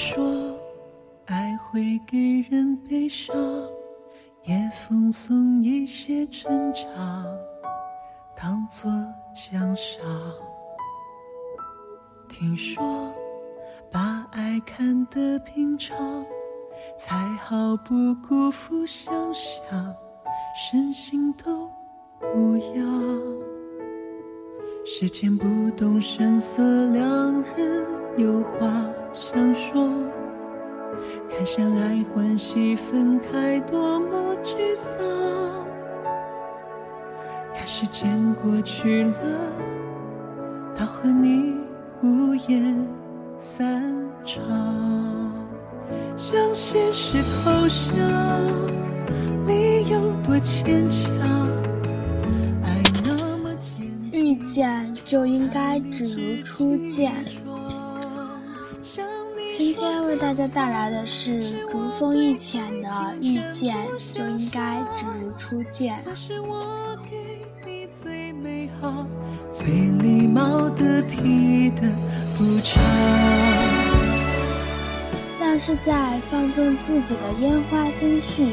说爱会给人悲伤，也奉送一些成长，当作奖赏。听说把爱看得平常，才好不辜负想象，身心都无恙。时间不动声色，两人有话想说。看相爱欢喜分开，多么沮丧。看时间过去了，他和你无言散场，向现实投降，理由多牵强。爱那么简单，遇见就应该只如初见。今天为大家带来的是竹风一浅的《遇见就应该只如初见》。最、礼貌得体的补偿。像是在放纵自己的烟花心绪，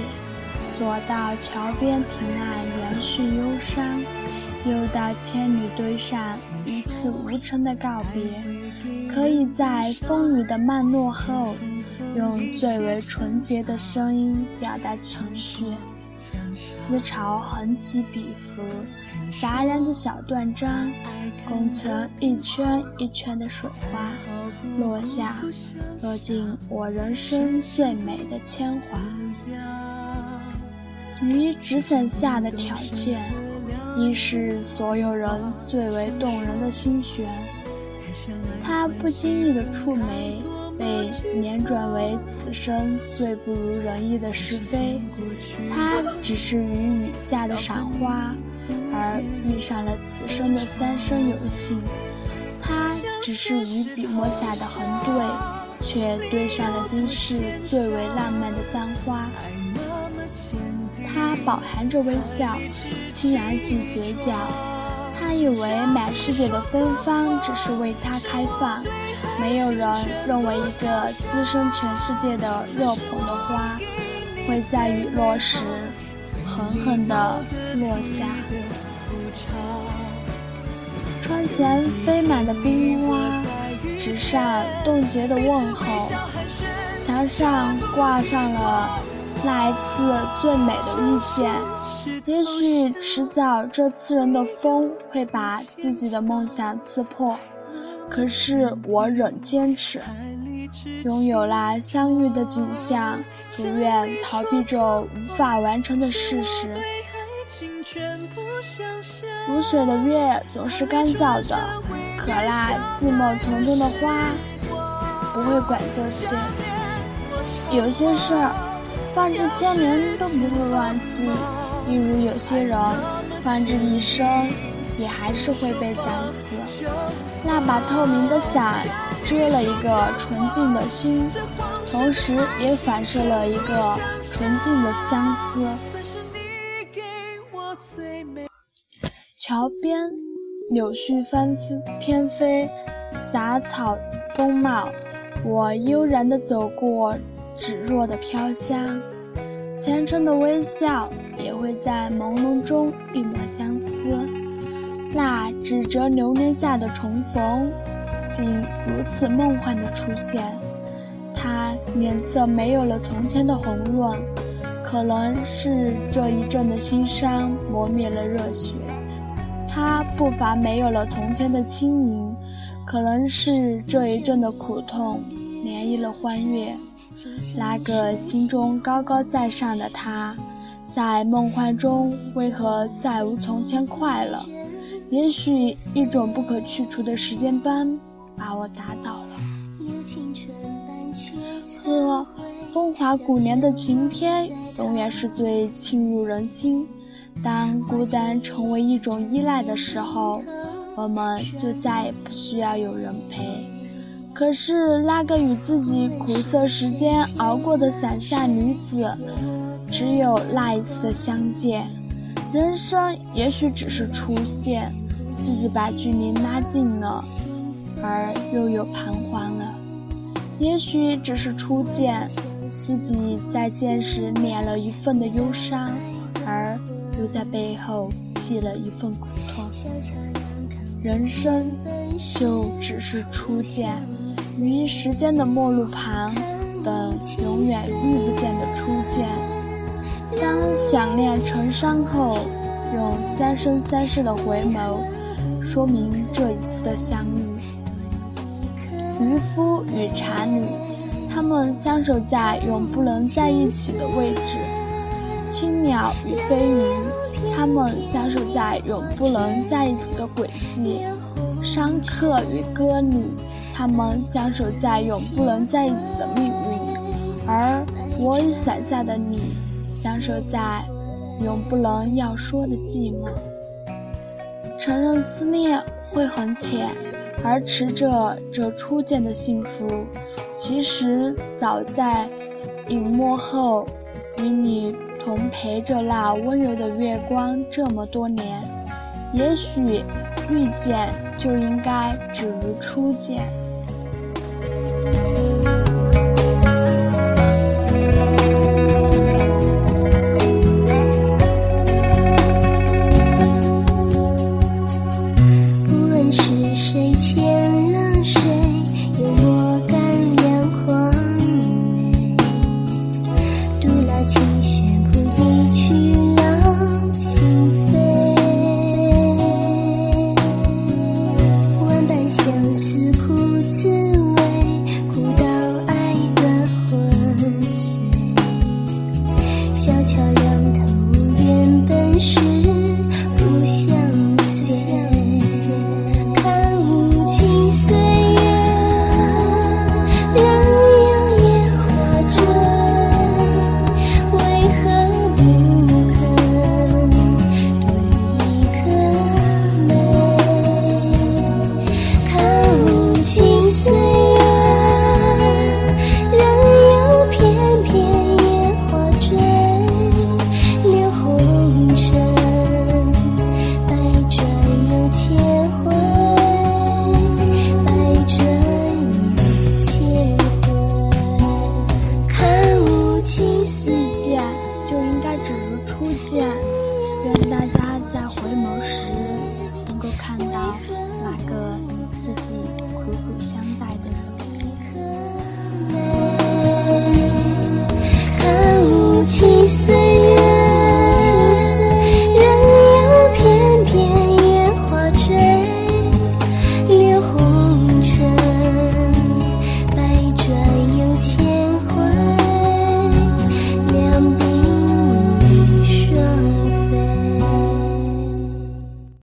坐到桥边停岸，延续忧伤；右到千里堆上，一次无成的告别。可以在风雨的漫落后，用最为纯洁的声音表达情绪。思潮横起笔符，杂然的小断章，工成一圈一圈的水花，落下，落进我人生最美的铅华。于纸伞下的条件，亦是所有人最为动人的心弦。他不经意的触眉，被碾转为此生最不如人意的是非。他只是于雨下的赏花，而遇上了此生的三生有幸。他只是与笔墨下的横对，却对上了今世最为浪漫的簪花。饱含着微笑，轻扬起嘴角。他以为满世界的芬芳只是为他开放，没有人认为一个滋生全世界的热捧的花，会在雨落时狠狠地落下。窗前飞满的冰花，纸上冻结的问候，墙上挂上了那一次最美的遇见。也许迟早这刺人的风会把自己的梦想刺破，可是我仍坚持。拥有了相遇的景象，不愿逃避这无法完成的事实。如水的月总是干燥的，可那寂寞丛中的花不会管这些。有些事儿，放置千年都不会忘记。例如，有些人放置一生，也还是会被相思。那把透明的伞遮了一个纯净的心，同时也反射了一个纯净的相思。桥边，柳絮翻飞翩飞，杂草丰茂。我悠然地走过纸弱的飘香，虔诚的微笑。也会在朦胧中一抹相思，那指折流年下的重逢，竟如此梦幻的出现。他脸色没有了从前的红润，可能是这一阵的心伤磨灭了热血；他步伐没有了从前的轻盈，可能是这一阵的苦痛涟漪了欢悦。那个心中高高在上的他。在梦幻中，为何再无从前快乐？也许一种不可去除的时间斑把我打倒了。呵，风华古年的情篇永远是最沁入人心。当孤单成为一种依赖的时候，我们就再也不需要有人陪。可是那个与自己苦涩时间熬过的伞下女子。只有那一次的相见，人生也许只是初见，自己把距离拉近了，而又有彷徨了。也许只是初见，自己在现实敛了一份的忧伤，而又在背后系了一份苦痛。人生就只是初见，于时间的末路旁，等永远遇不见的初见。当想念成伤后，用三生三世的回眸，说明这一次的相遇。渔夫与茶女，他们相守在永不能在一起的位置；青鸟与飞鱼，他们相守在永不能在一起的轨迹；商客与歌女，他们相守在永不能在一起的命运；而我与伞下的你，相守在永不能要说的寂寞。承认思念会很浅。而持着这初见的幸福，其实早在隐没后，与你同陪着那温柔的月光这么多年，也许遇见就应该只如初见。琴弦谱一曲老心扉，万般相思苦滋味，苦到爱断魂碎。小桥两头原本是不相。再回眸时，能够看到那个自己苦苦相待的人。很无情，岁。